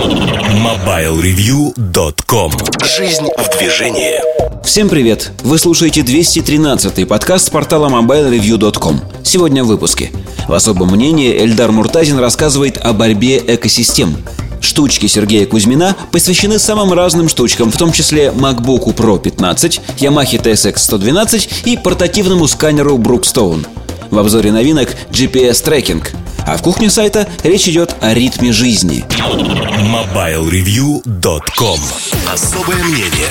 MobileReview.com Жизнь в движении. Всем привет! Вы слушаете 213-й подкаст с портала MobileReview.com Сегодня в выпуске. В особом мнении Эльдар Муртазин рассказывает о борьбе экосистем. Штучки Сергея Кузьмина посвящены самым разным штучкам, в том числе MacBook Pro 15, Yamaha TSX 112 и портативному сканеру Brookstone. В обзоре новинок GPS-трекинг. А в кухне сайта речь идет о ритме жизни. MobileReview.com Особое мнение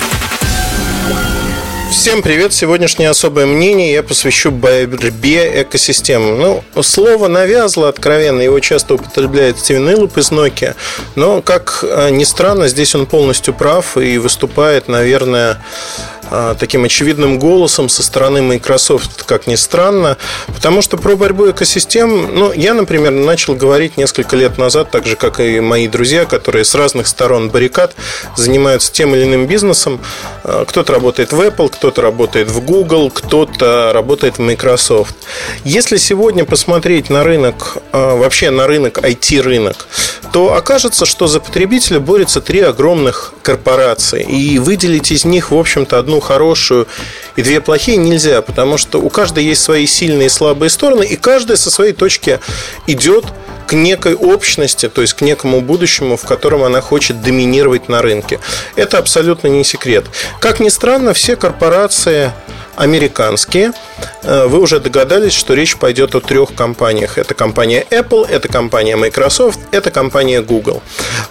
Всем привет! Сегодняшнее особое мнение я посвящу борьбе экосистем. Ну, слово навязло откровенно, его часто употребляет Стивен Иллуп из Nokia, но, как э, ни странно, здесь он полностью прав и выступает, наверное, таким очевидным голосом со стороны Microsoft, как ни странно, потому что про борьбу экосистем, ну, я, например, начал говорить несколько лет назад, так же, как и мои друзья, которые с разных сторон баррикад занимаются тем или иным бизнесом. А, кто-то работает в Apple, кто-то работает в Google, кто-то работает в Microsoft. Если сегодня посмотреть на рынок, а, вообще на рынок, IT-рынок, то окажется, что за потребителя борются три огромных корпорации. И выделить из них, в общем-то, одну хорошую и две плохие нельзя, потому что у каждой есть свои сильные и слабые стороны, и каждая со своей точки идет к некой общности, то есть к некому будущему, в котором она хочет доминировать на рынке. Это абсолютно не секрет. Как ни странно, все корпорации американские. Э, вы уже догадались, что речь пойдет о трех компаниях. Это компания Apple, это компания Microsoft, это компания Google.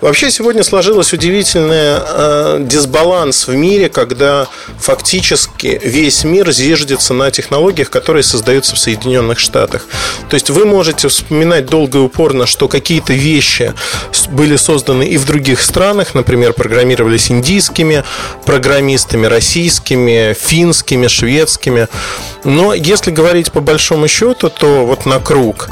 Вообще сегодня сложилась удивительный э, дисбаланс в мире, когда фактически весь мир зиждется на технологиях, которые создаются в Соединенных Штатах. То есть вы можете вспоминать долго и упорно, что какие-то вещи были созданы и в других странах, например, программировались индийскими программистами, российскими, финскими, шведскими, советскими. Но если говорить по большому счету, то вот на круг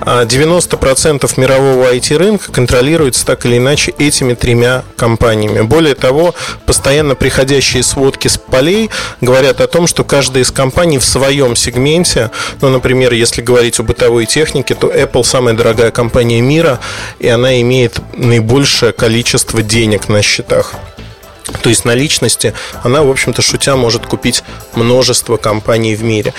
90% а, мирового IT-рынка контролируется так или иначе этими тремя компаниями. Более того, постоянно приходящие сводки с полей говорят о том, что каждая из компаний в своем сегменте, ну, например, если говорить о бытовой технике, то Apple самая дорогая компания мира, и она имеет наибольшее количество денег на счетах. То есть наличности она, в общем-то, шутя может купить множество компаний в мире.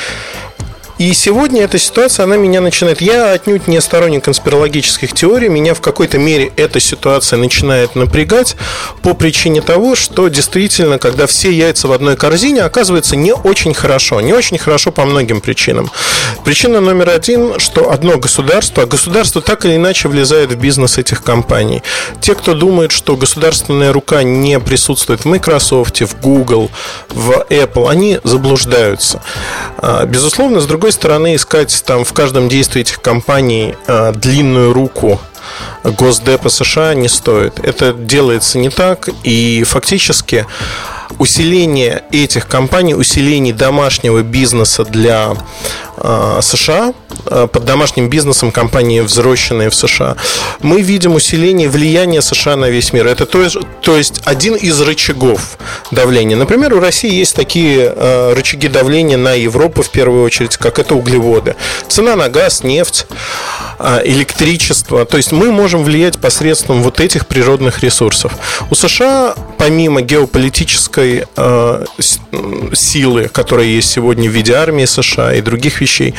И сегодня эта ситуация, она меня начинает... Я отнюдь не сторонник конспирологических теорий. Меня в какой-то мере эта ситуация начинает напрягать по причине того, что действительно, когда все яйца в одной корзине, оказывается не очень хорошо. Не очень хорошо по многим причинам. Причина номер один, что одно государство, а государство так или иначе влезает в бизнес этих компаний. Те, кто думает, что государственная рука не присутствует в Microsoft, в Google, в Apple, они заблуждаются. А, безусловно, с другой другой стороны, искать там в каждом действии этих компаний э, длинную руку Госдепа США не стоит. Это делается не так, и фактически усиление этих компаний, усиление домашнего бизнеса для э, США, э, под домашним бизнесом компании, взросленные в США, мы видим усиление влияния США на весь мир. Это то, то есть один из рычагов давления. Например, у России есть такие э, рычаги давления на Европу в первую очередь, как это углеводы. Цена на газ, нефть, э, электричество. То есть мы можем влиять посредством вот этих природных ресурсов. У США, помимо геополитической э, силы, которая есть сегодня в виде армии США и других вещей,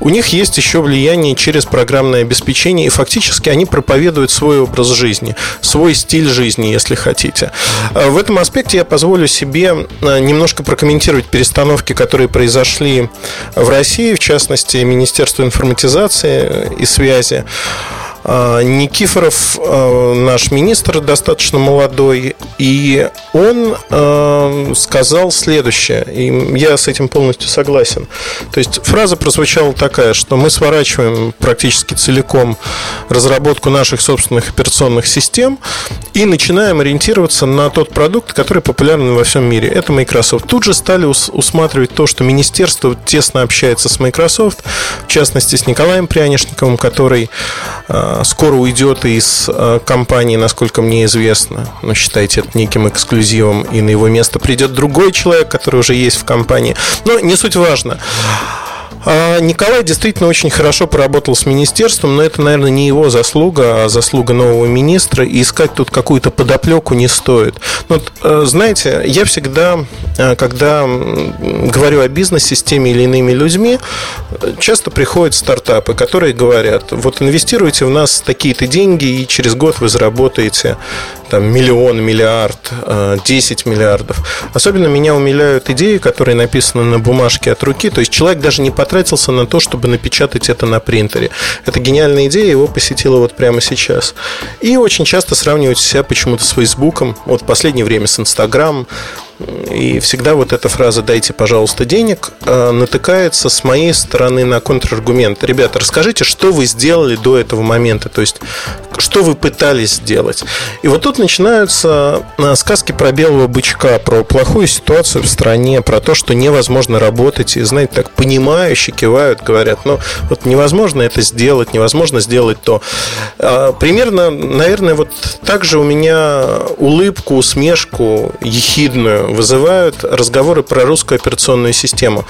у них есть еще влияние через программное обеспечение, и фактически они проповедуют свой образ жизни, свой стиль жизни, если хотите. Э, в этом аспекте я позволю себе э, немножко прокомментировать перестановки, которые произошли в России, в частности, Министерство информатизации и связи. А, Никифоров, а, наш министр, достаточно молодой, и он а, сказал следующее, и я с этим полностью согласен. То есть фраза прозвучала такая, что мы сворачиваем практически целиком разработку наших собственных операционных систем и начинаем ориентироваться на тот продукт, который популярен во всем мире. Это Microsoft. Тут же стали усматривать то, что министерство тесно общается с Microsoft, в частности с Николаем Прянишниковым, который скоро уйдет из э, компании, насколько мне известно. Но считайте это неким эксклюзивом, и на его место придет другой человек, который уже есть в компании. Но не суть важно. А, Николай действительно очень хорошо поработал с министерством, но это, наверное, не его заслуга, а заслуга нового министра. И искать тут какую-то подоплеку не стоит. Ну, э, знаете, я всегда, э, когда говорю о бизнесе с теми или иными людьми, часто приходят стартапы, которые говорят, вот инвестируйте в нас такие-то деньги, и через год вы заработаете там, миллион, миллиард, 10 э, миллиардов. Особенно меня умиляют идеи, которые написаны на бумажке от руки. То есть человек даже не потратился на то, чтобы напечатать это на принтере. Это гениальная идея, его посетила вот прямо сейчас. И очень часто сравнивать себя почему-то с Фейсбуком. Вот в последнее время с Инстаграмом. И всегда вот эта фраза «дайте, пожалуйста, денег» э, натыкается с моей стороны на контраргумент. Ребята, расскажите, что вы сделали до этого момента, то есть что вы пытались сделать. И вот тут начинаются э, сказки про белого бычка, про плохую ситуацию в стране, про то, что невозможно работать. И, знаете, так понимающие кивают, говорят, ну вот невозможно это сделать, невозможно сделать то. А, примерно, наверное, вот так же у меня улыбку, усмешку ехидную вызывают разговоры про русскую операционную систему.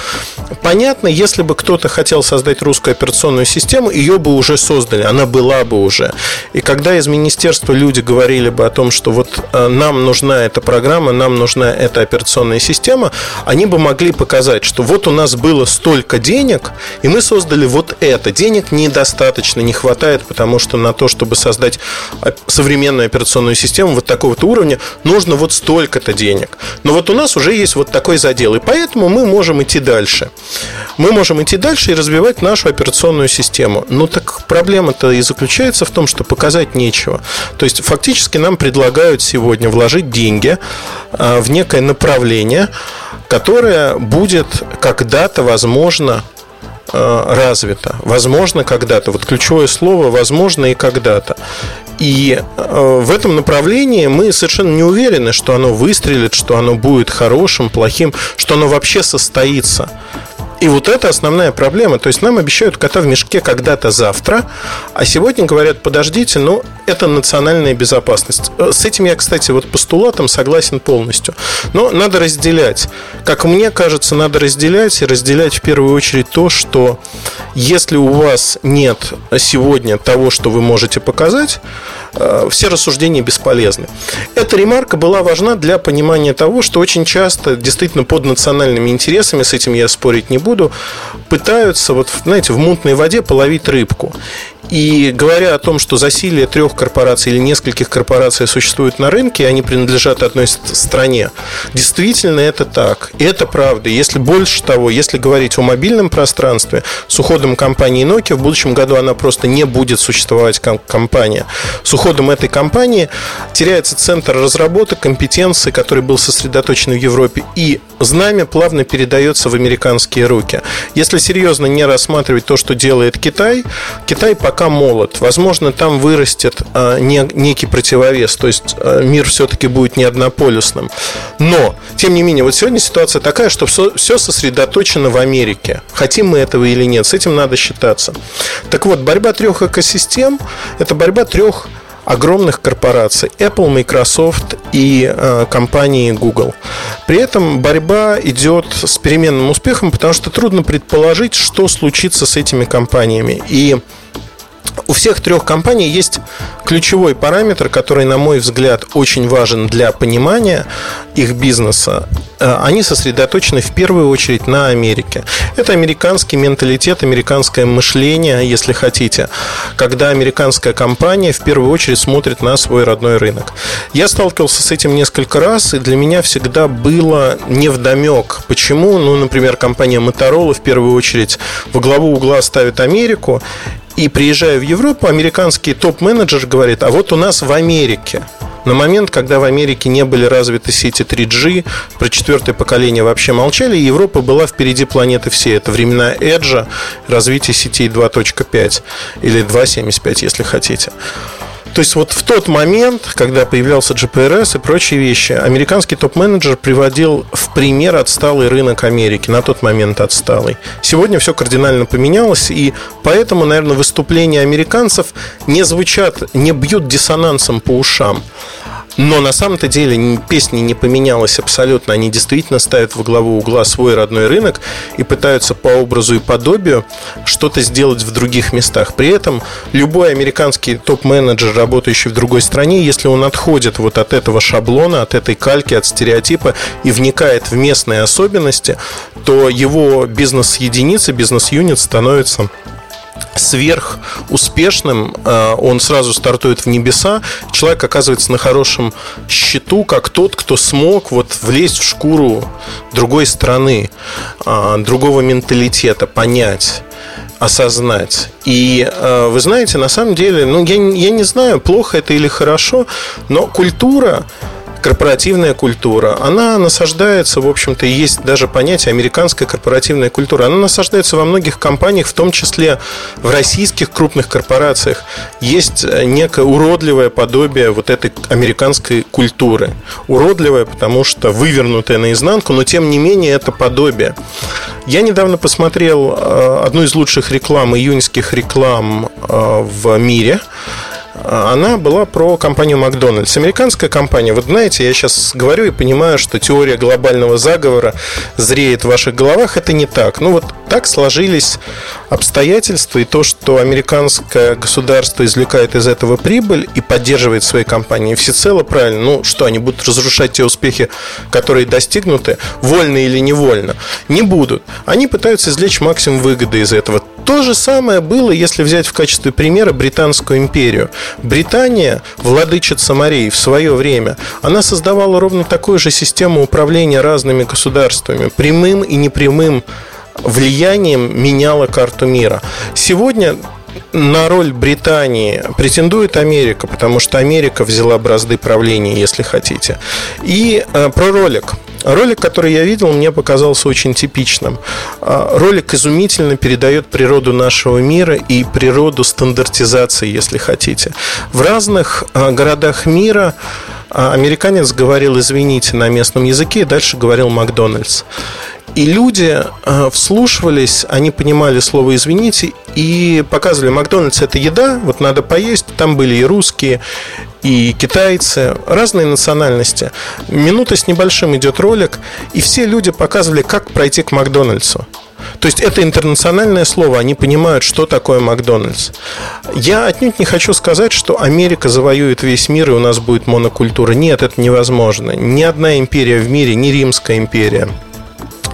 Понятно, если бы кто-то хотел создать русскую операционную систему, ее бы уже создали, она была бы уже. И когда из министерства люди говорили бы о том, что вот э, нам нужна эта программа, нам нужна эта операционная система, они бы могли показать, что вот у нас было столько денег, и мы создали вот это. Денег недостаточно, не хватает, потому что на то, чтобы создать современную операционную систему вот такого то уровня, нужно вот столько-то денег. Но вот у нас уже есть вот такой задел, и поэтому мы можем идти дальше. Мы можем идти дальше и развивать нашу операционную систему. Но так проблема-то и заключается в том, что показать нечего. То есть фактически нам предлагают сегодня вложить деньги а, в некое направление, которое будет когда-то, возможно, а, развито. Возможно, когда-то. Вот ключевое слово «возможно» и «когда-то». И э, в этом направлении мы совершенно не уверены, что оно выстрелит, что оно будет хорошим, плохим, что оно вообще состоится. И вот это основная проблема. То есть нам обещают кота в мешке когда-то завтра, а сегодня говорят, подождите, ну, это национальная безопасность. Э, с этим я, кстати, вот постулатом согласен полностью. Но надо разделять. Как мне кажется, надо разделять и разделять в первую очередь то, что если у вас нет сегодня того, что вы можете показать, э, все рассуждения бесполезны. Эта ремарка была важна для понимания того, что очень часто действительно под национальными интересами, с этим я спорить не буду, буду, пытаются, вот, знаете, в мутной воде половить рыбку. И говоря о том, что засилие трех корпораций или нескольких корпораций существует на рынке, они принадлежат одной стране, действительно это так. И это правда. Если больше того, если говорить о мобильном пространстве, с уходом компании Nokia в будущем году она просто не будет существовать как компания. С уходом этой компании теряется центр разработок, компетенции, который был сосредоточен в Европе, и знамя плавно передается в американские руки. Если серьезно не рассматривать то, что делает Китай, Китай пока пока молод. Возможно, там вырастет а, некий противовес, то есть а, мир все-таки будет не однополюсным. Но, тем не менее, вот сегодня ситуация такая, что все сосредоточено в Америке. Хотим мы этого или нет, с этим надо считаться. Так вот, борьба трех экосистем – это борьба трех огромных корпораций Apple, Microsoft и э, компании Google. При этом борьба идет с переменным успехом, потому что трудно предположить, что случится с этими компаниями. И у всех трех компаний есть ключевой параметр, который, на мой взгляд, очень важен для понимания их бизнеса. Э, они сосредоточены в первую очередь на Америке. Это американский менталитет, американское мышление, если хотите, когда американская компания в первую очередь смотрит на свой родной рынок. Я сталкивался с этим несколько раз, и для меня всегда было невдомек, почему, ну, например, компания Motorola в первую очередь во главу угла ставит Америку, и приезжая в Европу, американский топ-менеджер говорит, а вот у нас в Америке на момент, когда в Америке не были развиты сети 3G, про четвертое поколение вообще молчали, и Европа была впереди планеты всей. Это времена Edge, развитие сетей 2.5 или 2.75, если хотите. То есть вот в тот момент, когда появлялся GPRS и прочие вещи, американский топ-менеджер приводил в пример отсталый рынок Америки, на тот момент отсталый. Сегодня все кардинально поменялось, и поэтому, наверное, выступления американцев не звучат, не бьют диссонансом по ушам. Но на самом-то деле песня не поменялась абсолютно. Они действительно ставят во главу угла свой родной рынок и пытаются по образу и подобию что-то сделать в других местах. При этом любой американский топ-менеджер, работающий в другой стране, если он отходит вот от этого шаблона, от этой кальки, от стереотипа и вникает в местные особенности, то его бизнес-единица, бизнес-юнит становится сверх успешным, э, он сразу стартует в небеса, человек оказывается на хорошем счету, как тот, кто смог вот влезть в шкуру другой страны, э, другого менталитета, понять осознать. И э, вы знаете, на самом деле, ну, я, я не знаю, плохо это или хорошо, но культура корпоративная культура, она насаждается, в общем-то, есть даже понятие американская корпоративная культура. Она насаждается во многих компаниях, в том числе в российских крупных корпорациях. Есть э, некое уродливое подобие вот этой американской культуры. Уродливое, потому что вывернутое наизнанку, но тем не менее это подобие. Я недавно посмотрел э, одну из лучших реклам, июньских реклам э, в мире она была про компанию Макдональдс. Американская компания. Вот знаете, я сейчас говорю и понимаю, что теория глобального заговора зреет в ваших головах. Это не так. Ну вот так сложились обстоятельства и то, что американское государство извлекает из этого прибыль и поддерживает свои компании всецело правильно. Ну что, они будут разрушать те успехи, которые достигнуты, вольно или невольно? Не будут. Они пытаются извлечь максимум выгоды из этого. То же самое было, если взять в качестве примера Британскую империю. Британия, владычица морей, в свое время, она создавала ровно такую же систему управления разными государствами, прямым и непрямым влиянием меняла карту мира. Сегодня на роль Британии претендует Америка, потому что Америка взяла бразды правления, если хотите. И э, про ролик. Ролик, который я видел, мне показался очень типичным. А, ролик изумительно передает природу нашего мира и природу стандартизации, если хотите. В разных а, городах мира а, американец говорил «извините» на местном языке, и дальше говорил «Макдональдс». И люди э, вслушивались, они понимали слово «извините» и показывали, Макдональдс – это еда, вот надо поесть. Там были и русские, и китайцы, разные национальности. Минута с небольшим идет ролик, и все люди показывали, как пройти к Макдональдсу. То есть это интернациональное слово, они понимают, что такое Макдональдс. Я отнюдь не хочу сказать, что Америка завоюет весь мир и у нас будет монокультура. Нет, это невозможно. Ни одна империя в мире, ни Римская империя –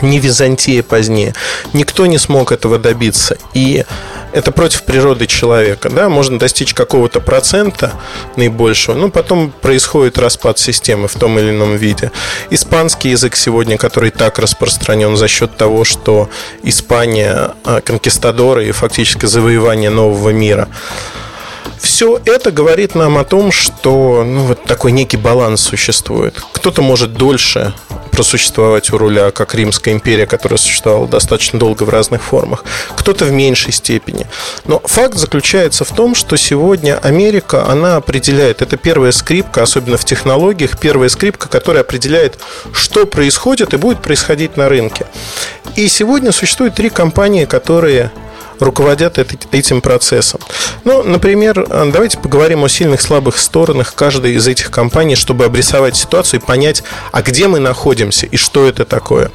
ни Византия позднее. Никто не смог этого добиться. И это против природы человека. Да? Можно достичь какого-то процента наибольшего, но потом происходит распад системы в том или ином виде. Испанский язык сегодня, который так распространен за счет того, что Испания а, конкистадоры и фактически завоевание нового мира – все это говорит нам о том, что ну, вот такой некий баланс существует. Кто-то может дольше просуществовать у руля, как Римская империя, которая существовала достаточно долго в разных формах, кто-то в меньшей степени. Но факт заключается в том, что сегодня Америка, она определяет, это первая скрипка, особенно в технологиях, первая скрипка, которая определяет, что происходит и будет происходить на рынке. И сегодня существует три компании, которые руководят этим процессом. Ну, например, давайте поговорим о сильных, слабых сторонах каждой из этих компаний, чтобы обрисовать ситуацию и понять, а где мы находимся и что это такое.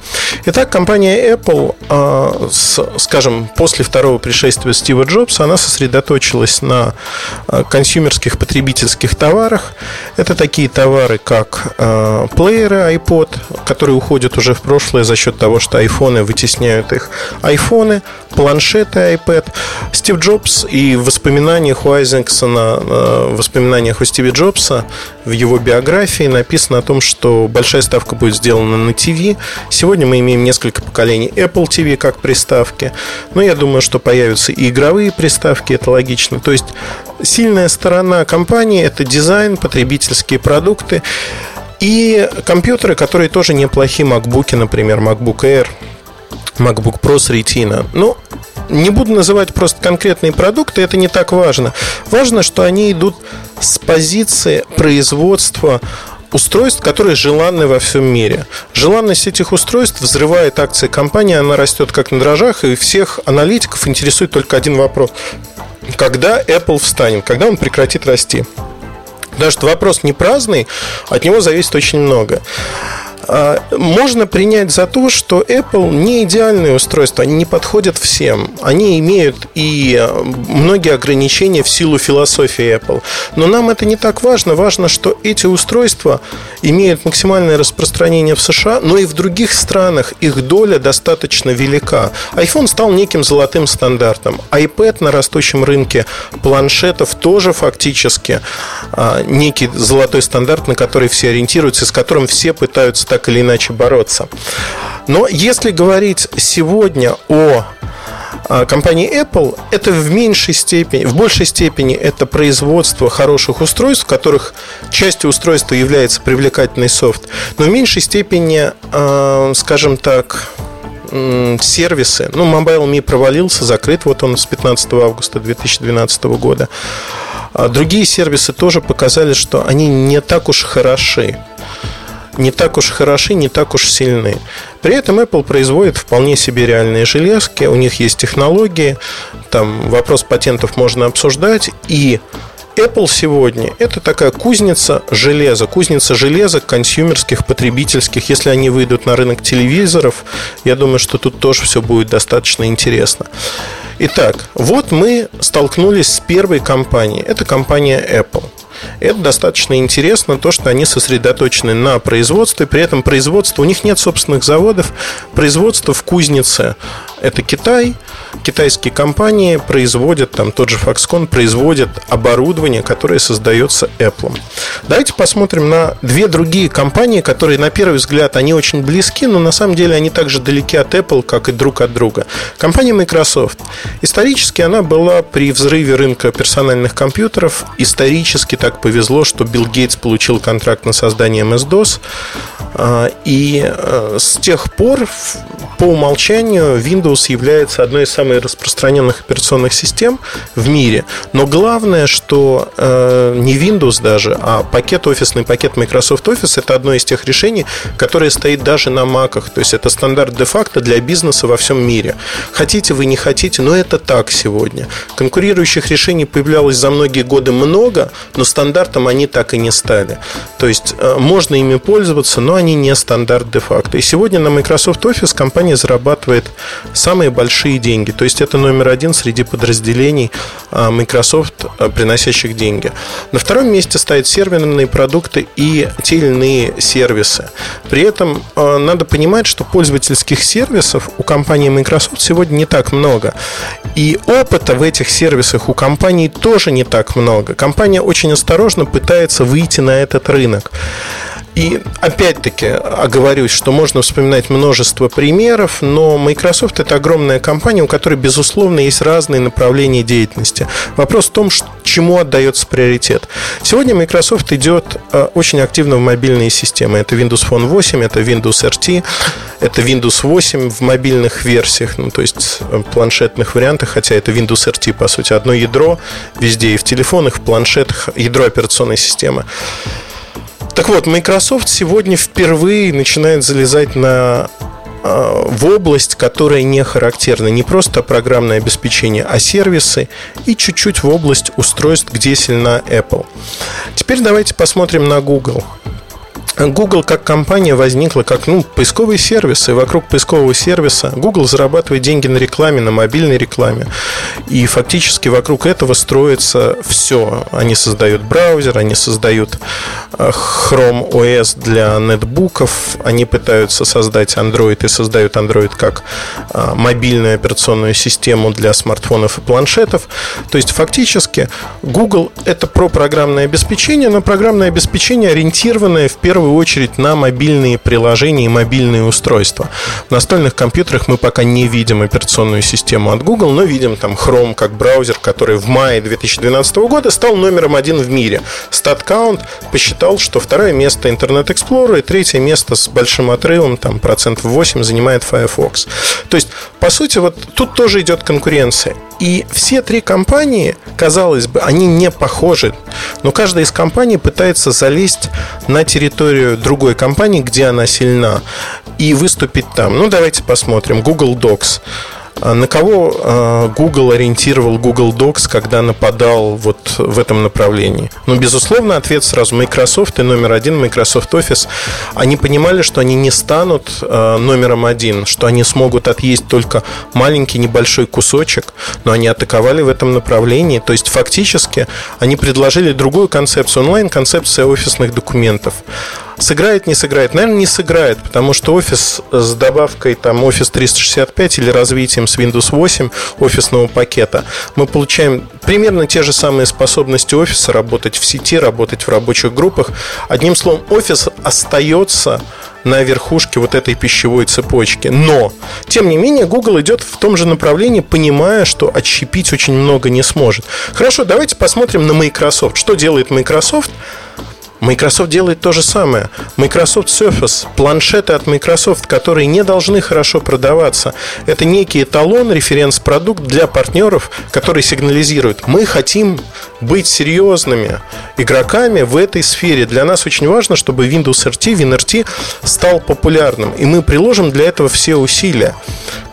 Итак, компания Apple, а, скажем, после второго пришествия Стива Джобса, она сосредоточилась на а, консюмерских потребительских товарах. Это такие товары, как плееры iPod, которые уходят уже в прошлое за счет того, что айфоны вытесняют их. Айфоны, планшеты iPad. Стив Джобс и в воспоминаниях у Айзенксона, э, в воспоминаниях у Стива Джобса в его биографии написано о том, что большая ставка будет сделана на ТВ. Сегодня мы имеем несколько поколений Apple TV как приставки. Но я думаю, что появятся и игровые приставки, это логично. То есть сильная сторона компании – это дизайн, потребительские продукты и компьютеры, которые тоже неплохие, MacBook, например, MacBook Air, MacBook Pro с Retina. Ну, не буду называть просто конкретные продукты, это не так важно. Важно, что они идут с позиции производства устройств, которые желанны во всем мире. Желанность этих устройств взрывает акции компании, она растет как на дрожжах, и всех аналитиков интересует только один вопрос. Когда Apple встанет, когда он прекратит расти? Потому что вопрос не праздный, от него зависит очень много. А, можно принять за то, что Apple не идеальное устройство, они не подходят всем. Они имеют и а, многие ограничения в силу философии Apple. Но нам это не так важно. Важно, что эти устройства имеют максимальное распространение в США, но и в других странах их доля достаточно велика. iPhone стал неким золотым стандартом. iPad на растущем рынке планшетов тоже фактически а, некий золотой стандарт, на который все ориентируются, с которым все пытаются так или иначе бороться. Но если говорить сегодня о а, компании Apple, это в меньшей степени, в большей степени это производство хороших устройств, в которых частью устройства является привлекательный софт, но в меньшей степени, а, скажем так, сервисы. Ну, Mobile.me провалился, закрыт вот он с 15 августа 2012 года. А другие сервисы тоже показали, что они не так уж хороши не так уж хороши, не так уж сильны. При этом Apple производит вполне себе реальные железки, у них есть технологии, там вопрос патентов можно обсуждать, и Apple сегодня это такая кузница железа, кузница железа консюмерских, потребительских. Если они выйдут на рынок телевизоров, я думаю, что тут тоже все будет достаточно интересно. Итак, вот мы столкнулись с первой компанией. Это компания Apple. Это достаточно интересно, то, что они сосредоточены на производстве, при этом производство, у них нет собственных заводов, производство в кузнице – это Китай, китайские компании производят, там тот же Foxconn производит оборудование, которое создается Apple. Давайте посмотрим на две другие компании, которые на первый взгляд они очень близки, но на самом деле они также далеки от Apple, как и друг от друга. Компания Microsoft. Исторически она была при взрыве рынка персональных компьютеров. Исторически так повезло, что Билл Гейтс получил контракт на создание MS-DOS. А, и э, с тех пор по умолчанию Windows является одной из самых распространенных операционных систем в мире. Но главное, что э, не Windows даже, а пакет офисный, пакет Microsoft Office это одно из тех решений, которое стоит даже на маках. То есть это стандарт де-факто для бизнеса во всем мире. Хотите вы, не хотите, но это так сегодня. Конкурирующих решений появлялось за многие годы много, но стандартом они так и не стали. То есть э, можно ими пользоваться, но они не стандарт де-факто. И сегодня на Microsoft Office компания зарабатывает самые большие деньги. То есть это номер один среди подразделений а, Microsoft, а, приносящих деньги. На втором месте стоят серверные продукты и те или иные сервисы. При этом надо понимать, что пользовательских сервисов у компании Microsoft сегодня не так много. И опыта в этих сервисах у компании тоже не так много. Компания очень осторожно пытается выйти на этот рынок. И опять-таки оговорюсь, что можно вспоминать множество примеров, но Microsoft это огромная компания, у которой, безусловно, есть разные направления деятельности. Вопрос в том, чему отдается приоритет. Сегодня Microsoft идет э, очень активно в мобильные системы. Это Windows Phone 8, это Windows RT, это Windows 8 в мобильных версиях, ну, то есть э, планшетных вариантах, хотя это Windows RT, по сути, одно ядро везде, и в телефонах, в планшетах, ядро операционной системы. Так вот, Microsoft сегодня впервые начинает залезать на а, в область, которая не характерна. Не просто программное обеспечение, а сервисы и чуть-чуть в область устройств, где сильна Apple. Теперь давайте посмотрим на Google. Google как компания возникла как ну, поисковый сервис, и вокруг поискового сервиса Google зарабатывает деньги на рекламе, на мобильной рекламе. И фактически вокруг этого строится все. Они создают браузер, они создают э, Chrome OS для нетбуков, они пытаются создать Android и создают Android как э, мобильную операционную систему для смартфонов и планшетов. То есть фактически Google это про программное обеспечение, но программное обеспечение ориентированное в первую первую очередь на мобильные приложения и мобильные устройства. В настольных компьютерах мы пока не видим операционную систему от Google, но видим там Chrome как браузер, который в мае 2012 года стал номером один в мире. StatCount посчитал, что второе место Internet Explorer и третье место с большим отрывом, там процентов 8, занимает Firefox. То есть, по сути, вот тут тоже идет конкуренция. И все три компании, казалось бы, они не похожи, но каждая из компаний пытается залезть на территорию другой компании, где она сильна, и выступить там. Ну, давайте посмотрим. Google Docs. А на кого а, Google ориентировал Google Docs, когда нападал вот в этом направлении? Ну, безусловно, ответ сразу Microsoft и номер один Microsoft Office. Они понимали, что они не станут а, номером один, что они смогут отъесть только маленький небольшой кусочек, но они атаковали в этом направлении. То есть, фактически, они предложили другую концепцию, онлайн-концепция офисных документов. Сыграет, не сыграет? Наверное, не сыграет, потому что офис с добавкой там Office 365 или развитием с Windows 8 офисного пакета мы получаем примерно те же самые способности офиса работать в сети, работать в рабочих группах. Одним словом, офис остается на верхушке вот этой пищевой цепочки. Но, тем не менее, Google идет в том же направлении, понимая, что отщепить очень много не сможет. Хорошо, давайте посмотрим на Microsoft. Что делает Microsoft? Microsoft делает то же самое. Microsoft Surface, планшеты от Microsoft, которые не должны хорошо продаваться. Это некий эталон, референс-продукт для партнеров, который сигнализирует, мы хотим быть серьезными игроками в этой сфере. Для нас очень важно, чтобы Windows RT, WinRT стал популярным. И мы приложим для этого все усилия.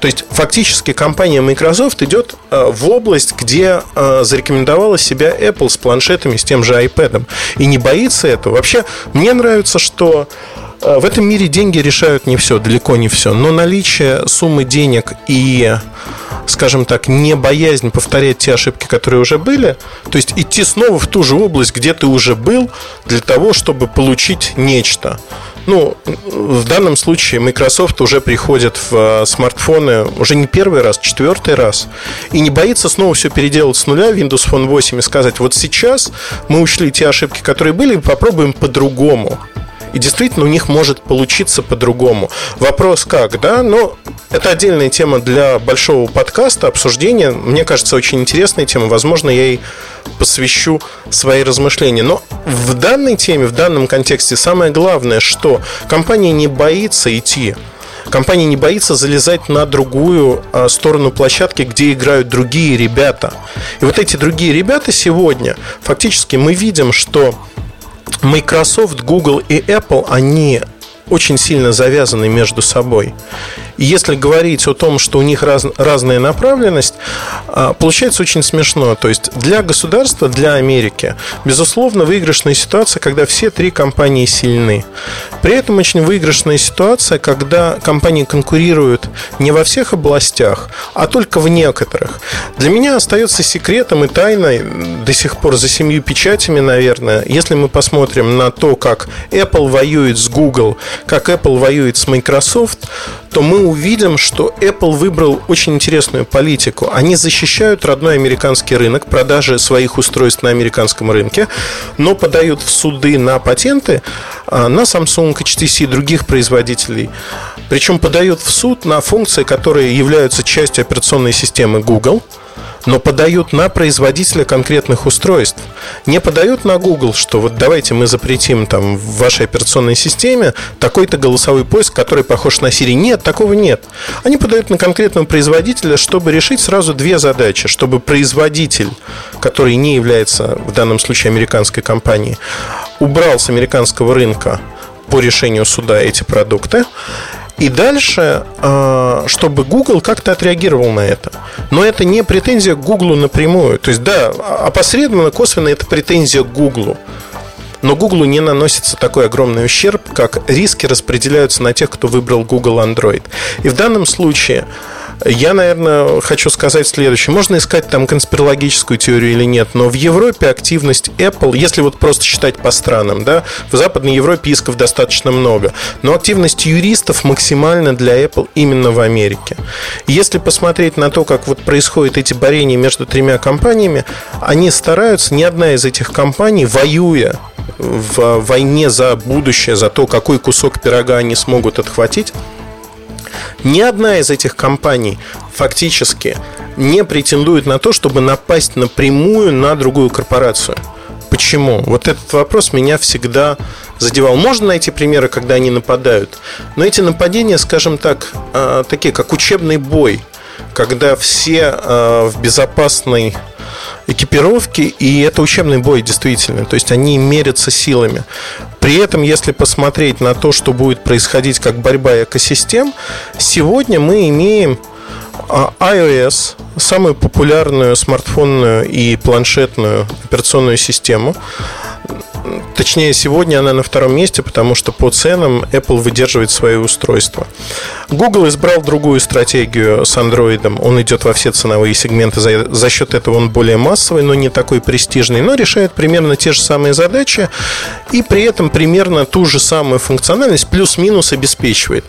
То есть, фактически, компания Microsoft идет э, в область, где э, зарекомендовала себя Apple с планшетами, с тем же iPad. И не боится этого. Вообще, мне нравится, что э, в этом мире деньги решают не все, далеко не все. Но наличие суммы денег и скажем так, не боязнь повторять те ошибки, которые уже были, то есть идти снова в ту же область, где ты уже был, для того, чтобы получить нечто. Ну, в данном случае Microsoft уже приходит в э, смартфоны уже не первый раз, четвертый раз. И не боится снова все переделать с нуля Windows Phone 8 и сказать, вот сейчас мы учли те ошибки, которые были, и попробуем по-другому. И действительно у них может получиться по-другому. Вопрос как, да? Но это отдельная тема для большого подкаста, обсуждения. Мне кажется, очень интересная тема. Возможно, я ей посвящу свои размышления. Но в данной теме, в данном контексте самое главное, что компания не боится идти компания не боится залезать на другую а, сторону площадки, где играют другие ребята. И вот эти другие ребята сегодня, фактически мы видим, что Microsoft, Google и Apple, они очень сильно завязаны между собой. Если говорить о том, что у них раз, разная направленность, а, получается очень смешно. То есть для государства, для Америки, безусловно, выигрышная ситуация, когда все три компании сильны. При этом очень выигрышная ситуация, когда компании конкурируют не во всех областях, а только в некоторых. Для меня остается секретом и тайной до сих пор за семью печатями, наверное, если мы посмотрим на то, как Apple воюет с Google, как Apple воюет с Microsoft, то мы увидим, что Apple выбрал очень интересную политику. Они защищают родной американский рынок, продажи своих устройств на американском рынке, но подают в суды на патенты а, на Samsung, HTC и других производителей. Причем подают в суд на функции, которые являются частью операционной системы Google – но подают на производителя конкретных устройств. Не подают на Google, что вот давайте мы запретим там в вашей операционной системе такой-то голосовой поиск, который похож на Siri. Нет, такого нет. Они подают на конкретного производителя, чтобы решить сразу две задачи. Чтобы производитель, который не является в данном случае американской компанией, убрал с американского рынка по решению суда эти продукты. И дальше, а, чтобы Google как-то отреагировал на это. Но это не претензия к Google напрямую. То есть, да, опосредованно, косвенно это претензия к Google. Но Google не наносится такой огромный ущерб, как риски распределяются на тех, кто выбрал Google Android. И в данном случае я, наверное, хочу сказать следующее. Можно искать там конспирологическую теорию или нет, но в Европе активность Apple, если вот просто считать по странам, да, в Западной Европе исков достаточно много, но активность юристов максимальна для Apple именно в Америке. Если посмотреть на то, как вот происходят эти борения между тремя компаниями, они стараются, ни одна из этих компаний, воюя в войне за будущее, за то, какой кусок пирога они смогут отхватить, ни одна из этих компаний фактически не претендует на то, чтобы напасть напрямую на другую корпорацию. Почему? Вот этот вопрос меня всегда задевал. Можно найти примеры, когда они нападают, но эти нападения, скажем так, а, такие как учебный бой, когда все а, в безопасной экипировке, и это учебный бой действительно. То есть они мерятся силами. При этом, если посмотреть на то, что будет происходить как борьба экосистем, сегодня мы имеем а iOS, самую популярную смартфонную и планшетную операционную систему, Точнее, сегодня она на втором месте, потому что по ценам Apple выдерживает свои устройства. Google избрал другую стратегию с Android. Он идет во все ценовые сегменты. За, за счет этого он более массовый, но не такой престижный, но решает примерно те же самые задачи и при этом примерно ту же самую функциональность плюс-минус обеспечивает.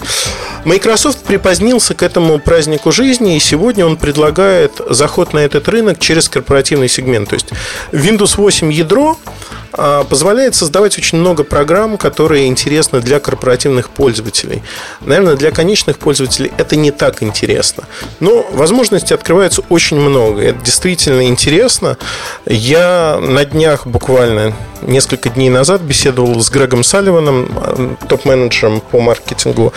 Microsoft припозднился к этому празднику жизни, и сегодня он предлагает заход на этот рынок через корпоративный сегмент. То есть Windows 8 ядро а, позволяет создавать очень много программ, которые интересны для корпоративных пользователей. Наверное, для конечных пользователей это не так интересно. Но возможностей открывается очень много. Это действительно интересно. Я на днях буквально несколько дней назад беседовал с Грегом Салливаном, топ-менеджером по маркетингу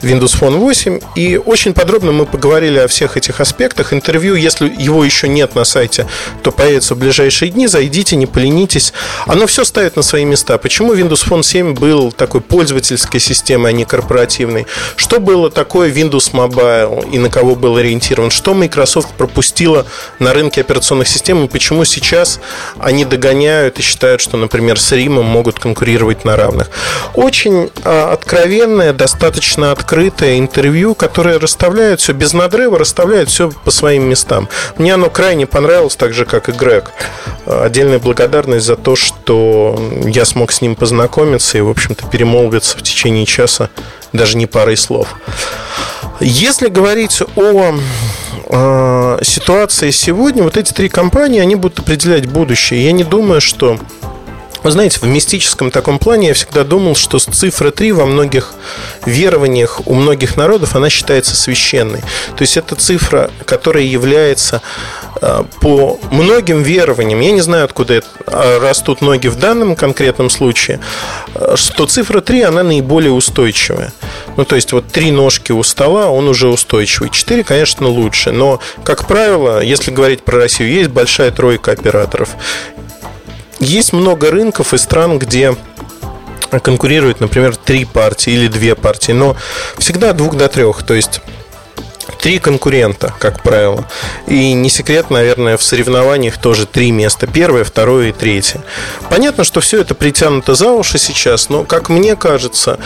Windows Phone 8, и очень подробно мы поговорили о всех этих аспектах. Интервью, если его еще нет на сайте, то появится в ближайшие дни. Зайдите, не поленитесь. Оно все ставит на свои места. Почему Windows Phone 7 был такой пользовательской системой, а не корпоративной? Что было такое Windows Mobile и на кого был ориентирован? Что Microsoft пропустила на рынке операционных систем и почему сейчас они догоняют и считают, что например, с Римом могут конкурировать на равных. Очень а, откровенное, достаточно открытое интервью, которое расставляет все без надрыва, расставляет все по своим местам. Мне оно крайне понравилось, так же, как и Грег. Отдельная благодарность за то, что я смог с ним познакомиться и, в общем-то, перемолвиться в течение часа даже не парой слов. Если говорить о э, ситуации сегодня, вот эти три компании, они будут определять будущее. Я не думаю, что вы знаете, в мистическом таком плане я всегда думал, что цифра 3 во многих верованиях у многих народов она считается священной. То есть это цифра, которая является э, по многим верованиям, я не знаю, откуда а, растут ноги в данном конкретном случае, э, что цифра 3, она наиболее устойчивая. Ну, то есть, вот три ножки у стола, он уже устойчивый. Четыре, конечно, лучше. Но, как правило, если говорить про Россию, есть большая тройка операторов. Есть много рынков и стран, где конкурируют, например, три партии или две партии, но всегда двух до трех. То есть три конкурента, как правило. И не секрет, наверное, в соревнованиях тоже три места. Первое, второе и третье. Понятно, что все это притянуто за уши сейчас, но, как мне кажется,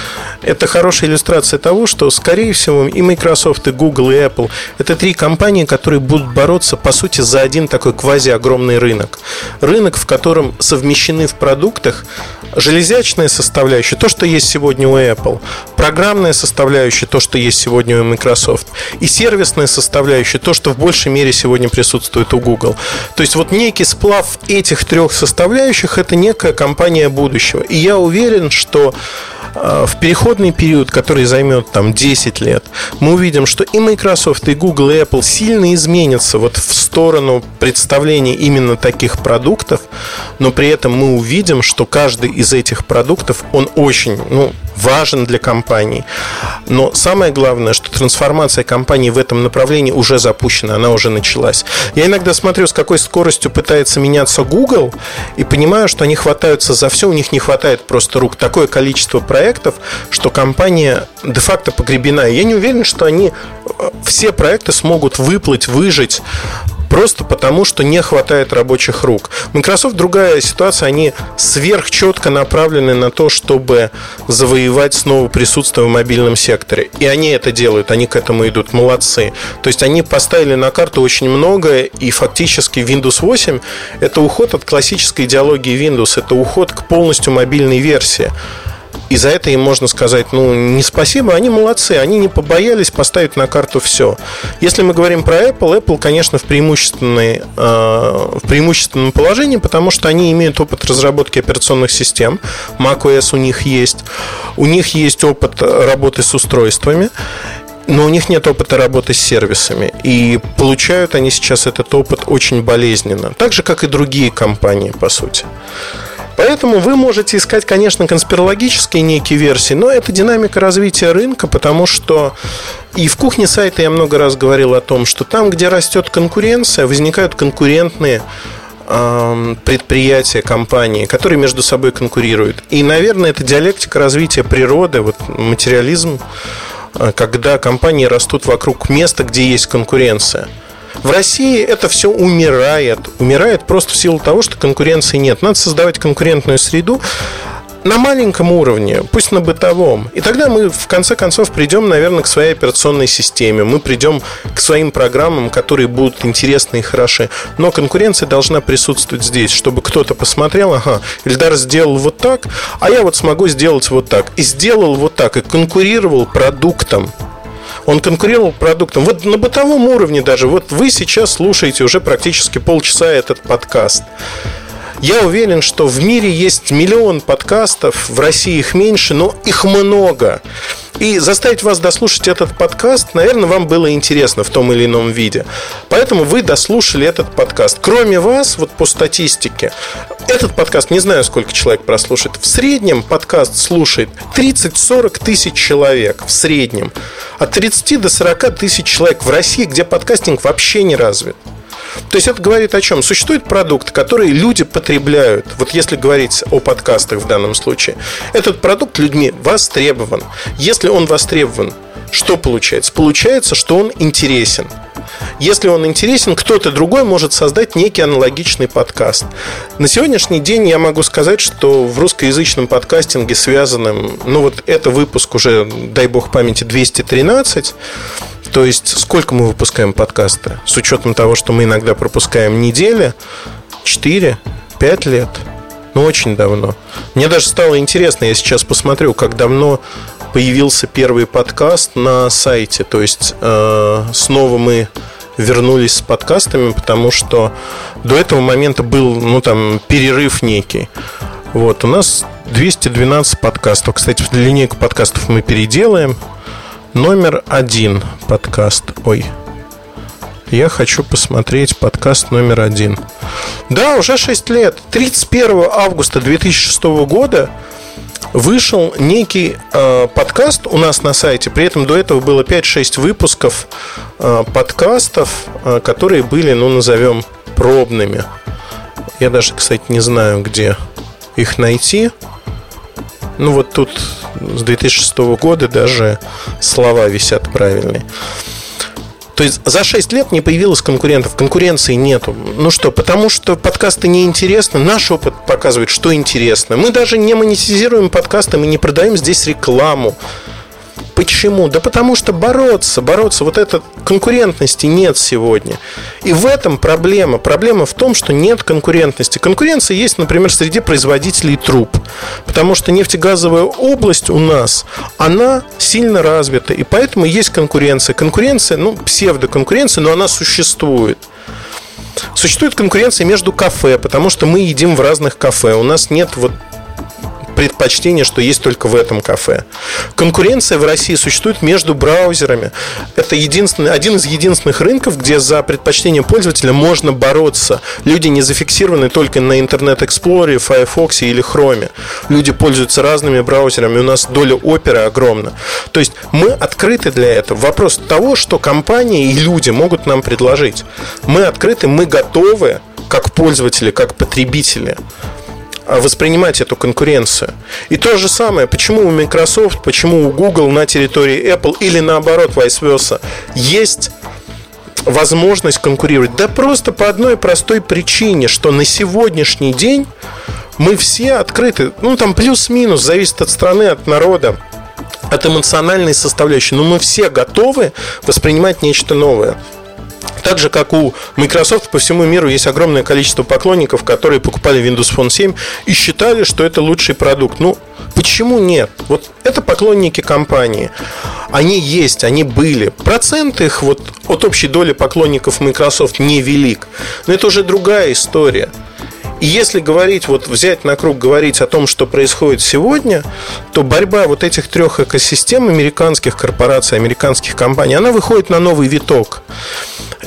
это хорошая иллюстрация того, что, скорее всего, и Microsoft, и Google, и Apple – это три компании, которые будут бороться, по сути, за один такой квази-огромный рынок. Рынок, в котором совмещены в продуктах железячная составляющая, то, что есть сегодня у Apple, программная составляющая, то, что есть сегодня у Microsoft, и сервисная составляющая, то, что в большей мере сегодня присутствует у Google. То есть вот некий сплав этих трех составляющих – это некая компания будущего. И я уверен, что э, в переходный период, который займет там 10 лет, мы увидим, что и Microsoft, и Google, и Apple сильно изменятся вот в сторону представления именно таких продуктов, но при этом мы увидим, что каждый из этих продуктов, он очень, ну, важен для компании. Но самое главное, что трансформация компании в этом направлении уже запущена, она уже началась. Я иногда смотрю, с какой скоростью пытается меняться Google, и понимаю, что они хватаются за все, у них не хватает просто рук. Такое количество проектов, что компания де-факто погребена. Я не уверен, что они э, все проекты смогут выплыть, выжить просто потому, что не хватает рабочих рук. Microsoft другая ситуация, они сверхчетко направлены на то, чтобы завоевать снова присутствие в мобильном секторе. И они это делают, они к этому идут, молодцы. То есть они поставили на карту очень многое, и фактически Windows 8 это уход от классической идеологии Windows, это уход к полностью мобильной версии. И за это им можно сказать, ну, не спасибо, они молодцы, они не побоялись поставить на карту все. Если мы говорим про Apple, Apple, конечно, в, преимущественной, э, в преимущественном положении, потому что они имеют опыт разработки операционных систем, macOS у них есть, у них есть опыт работы с устройствами, но у них нет опыта работы с сервисами. И получают они сейчас этот опыт очень болезненно. Так же, как и другие компании, по сути. Поэтому вы можете искать, конечно, конспирологические некие версии, но это динамика развития рынка, потому что и в кухне сайта я много раз говорил о том, что там, где растет конкуренция, возникают конкурентные предприятия, компании, которые между собой конкурируют. И, наверное, это диалектика развития природы, вот материализм э, когда компании растут вокруг места, где есть конкуренция. В России это все умирает. Умирает просто в силу того, что конкуренции нет. Надо создавать конкурентную среду на маленьком уровне, пусть на бытовом. И тогда мы в конце концов придем, наверное, к своей операционной системе. Мы придем к своим программам, которые будут интересны и хороши. Но конкуренция должна присутствовать здесь, чтобы кто-то посмотрел, ага, Ильдар сделал вот так, а я вот смогу сделать вот так. И сделал вот так, и конкурировал продуктом. Он конкурировал продуктом. Вот на бытовом уровне даже. Вот вы сейчас слушаете уже практически полчаса этот подкаст. Я уверен, что в мире есть миллион подкастов, в России их меньше, но их много. И заставить вас дослушать этот подкаст, наверное, вам было интересно в том или ином виде. Поэтому вы дослушали этот подкаст. Кроме вас, вот по статистике, этот подкаст, не знаю, сколько человек прослушает, в среднем подкаст слушает 30-40 тысяч человек. В среднем. От 30 до 40 тысяч человек в России, где подкастинг вообще не развит. То есть это говорит о чем? Существует продукт, который люди потребляют. Вот если говорить о подкастах в данном случае. Этот продукт людьми востребован. Если он востребован, что получается? Получается, что он интересен. Если он интересен, кто-то другой может создать некий аналогичный подкаст. На сегодняшний день я могу сказать, что в русскоязычном подкастинге связанным, ну вот это выпуск уже, дай бог памяти, 213, то есть, сколько мы выпускаем подкаста? С учетом того, что мы иногда пропускаем недели, 4, 5 лет. Ну, очень давно. Мне даже стало интересно, я сейчас посмотрю, как давно появился первый подкаст на сайте. То есть, э, снова мы вернулись с подкастами, потому что до этого момента был, ну, там, перерыв некий. Вот, у нас 212 подкастов. Кстати, линейку подкастов мы переделаем номер один подкаст. Ой, я хочу посмотреть подкаст номер один. Да, уже 6 лет. 31 августа 2006 года вышел некий э, подкаст у нас на сайте. При этом до этого было 5-6 выпусков э, подкастов, э, которые были, ну, назовем, пробными. Я даже, кстати, не знаю, где их найти. Ну вот тут с 2006 года даже слова висят правильные. То есть за 6 лет не появилось конкурентов, конкуренции нету. Ну что, потому что подкасты неинтересны, наш опыт показывает, что интересно. Мы даже не монетизируем подкасты, мы не продаем здесь рекламу. Почему? Да потому что бороться, бороться, вот этой конкурентности нет сегодня. И в этом проблема. Проблема в том, что нет конкурентности. Конкуренция есть, например, среди производителей труб. Потому что нефтегазовая область у нас, она сильно развита. И поэтому есть конкуренция. Конкуренция, ну, псевдоконкуренция, но она существует. Существует конкуренция между кафе, потому что мы едим в разных кафе. У нас нет вот предпочтение, что есть только в этом кафе. Конкуренция в России существует между браузерами. Это единственный, один из единственных рынков, где за предпочтение пользователя можно бороться. Люди не зафиксированы только на Internet Explorer, Firefox или Chrome. Люди пользуются разными браузерами. У нас доля оперы огромна. То есть мы открыты для этого. Вопрос того, что компании и люди могут нам предложить. Мы открыты, мы готовы как пользователи, как потребители воспринимать эту конкуренцию. И то же самое, почему у Microsoft, почему у Google на территории Apple или наоборот, vice versa, есть возможность конкурировать? Да просто по одной простой причине, что на сегодняшний день мы все открыты, ну там плюс-минус, зависит от страны, от народа, от эмоциональной составляющей, но мы все готовы воспринимать нечто новое. Так же, как у Microsoft по всему миру есть огромное количество поклонников, которые покупали Windows Phone 7 и считали, что это лучший продукт. Ну, почему нет? Вот это поклонники компании. Они есть, они были. Процент их вот от общей доли поклонников Microsoft невелик. Но это уже другая история. И если говорить, вот взять на круг, говорить о том, что происходит сегодня, то борьба вот этих трех экосистем американских корпораций, американских компаний, она выходит на новый виток.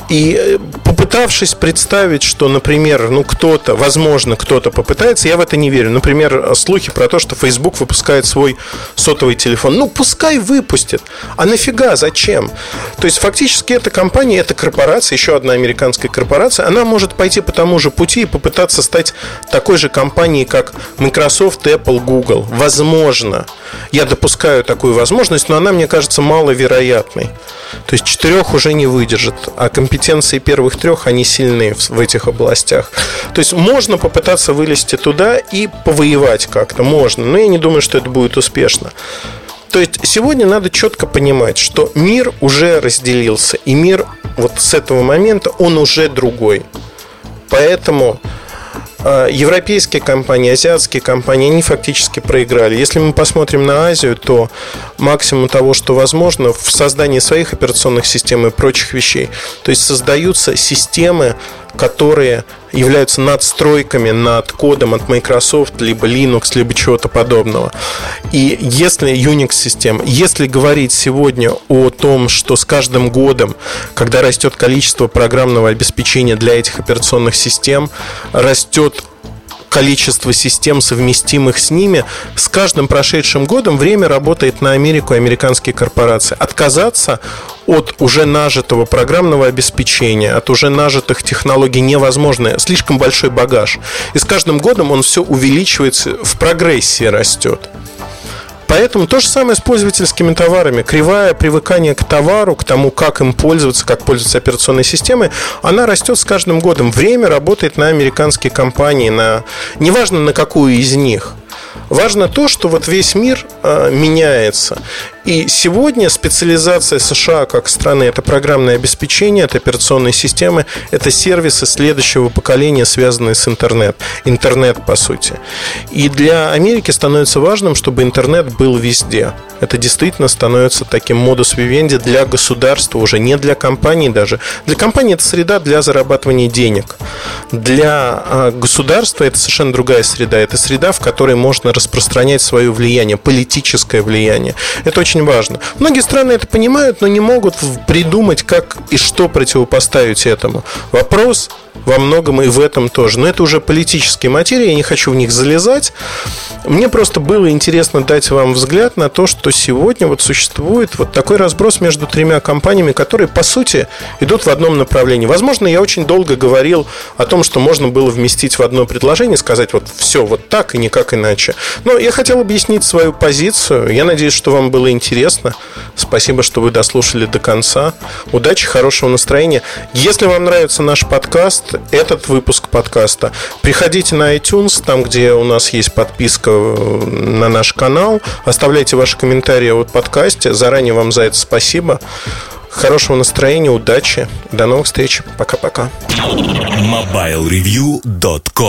И э, попытавшись представить, что, например, ну кто-то, возможно, кто-то попытается, я в это не верю. Например, слухи про то, что Facebook выпускает свой сотовый телефон. Ну, пускай выпустит. А нафига? Зачем? То есть, фактически, эта компания, эта корпорация, еще одна американская корпорация, она может пойти по тому же пути и попытаться стать такой же компанией, как Microsoft, Apple, Google. Возможно. Я допускаю такую возможность, но она, мне кажется, маловероятной. То есть четырех уже не выдержит, а компетенции первых трех, они сильны в этих областях. То есть можно попытаться вылезти туда и повоевать как-то, можно, но я не думаю, что это будет успешно. То есть сегодня надо четко понимать, что мир уже разделился, и мир вот с этого момента, он уже другой. Поэтому европейские компании, азиатские компании, они фактически проиграли. Если мы посмотрим на Азию, то максимум того, что возможно в создании своих операционных систем и прочих вещей. То есть создаются системы, которые являются надстройками над кодом от Microsoft, либо Linux, либо чего-то подобного. И если Unix-система, если говорить сегодня о том, что с каждым годом, когда растет количество программного обеспечения для этих операционных систем, растет количество систем, совместимых с ними, с каждым прошедшим годом время работает на Америку и американские корпорации. Отказаться от уже нажитого программного обеспечения, от уже нажитых технологий невозможно. Слишком большой багаж. И с каждым годом он все увеличивается, в прогрессии растет. Поэтому то же самое с пользовательскими товарами. Кривая привыкания к товару, к тому, как им пользоваться, как пользоваться операционной системой, она растет с каждым годом. Время работает на американские компании, на неважно на какую из них. Важно то, что вот весь мир э, меняется. И сегодня специализация США как страны – это программное обеспечение, это операционные системы, это сервисы следующего поколения, связанные с интернет. Интернет, по сути. И для Америки становится важным, чтобы интернет был везде. Это действительно становится таким модус вивенди для государства, уже не для компаний даже. Для компании это среда для зарабатывания денег. Для а, государства это совершенно другая среда. Это среда, в которой можно распространять свое влияние, политическое влияние. Это очень важно. Многие страны это понимают, но не могут придумать, как и что противопоставить этому. Вопрос во многом и в этом тоже. Но это уже политические материи, я не хочу в них залезать. Мне просто было интересно дать вам взгляд на то, что сегодня вот существует вот такой разброс между тремя компаниями, которые, по сути, идут в одном направлении. Возможно, я очень долго говорил о том, что можно было вместить в одно предложение, сказать вот все вот так и никак иначе. Но я хотел объяснить свою позицию. Я надеюсь, что вам было интересно. Спасибо, что вы дослушали до конца. Удачи, хорошего настроения. Если вам нравится наш подкаст, этот выпуск подкаста, приходите на iTunes, там, где у нас есть подписка э, на наш канал, оставляйте ваши комментарии о подкасте. Заранее вам за это спасибо. Хорошего настроения, удачи. До новых встреч. Пока-пока. MobileReview.com